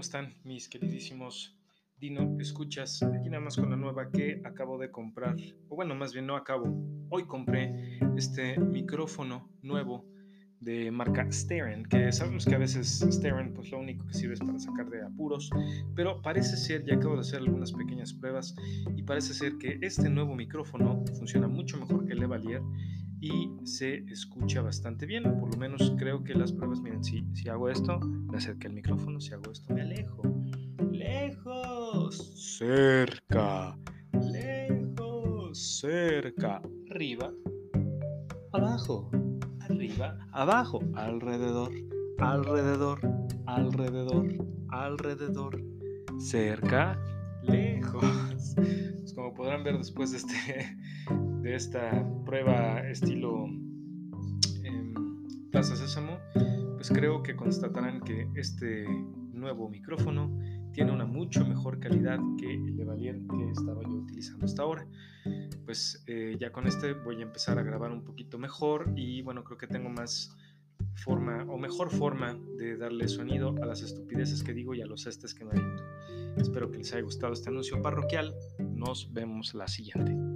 están mis queridísimos Dino Escuchas? Aquí nada más con la nueva que acabo de comprar, o bueno, más bien no acabo, hoy compré este micrófono nuevo de marca Steren, que sabemos que a veces Steren pues lo único que sirve es para sacar de apuros, pero parece ser, ya acabo de hacer algunas pequeñas pruebas, y parece ser que este nuevo micrófono funciona mucho mejor que el Levalier y se escucha bastante bien, por lo menos creo que las pruebas, miren, si, si hago esto, me acerca el micrófono, si hago esto, me alejo, lejos, cerca, lejos, cerca, arriba, abajo. Arriba, abajo, alrededor, alrededor, alrededor, alrededor, cerca, lejos. Pues como podrán ver después de, este, de esta prueba estilo eh, Plaza Sésamo, pues creo que constatarán que este nuevo micrófono tiene una mucho mejor calidad que el de Valier que estaba yo utilizando hasta ahora. Pues eh, ya con este voy a empezar a grabar un poquito mejor y bueno, creo que tengo más forma o mejor forma de darle sonido a las estupideces que digo y a los estes que me aviento. Espero que les haya gustado este anuncio parroquial. Nos vemos la siguiente.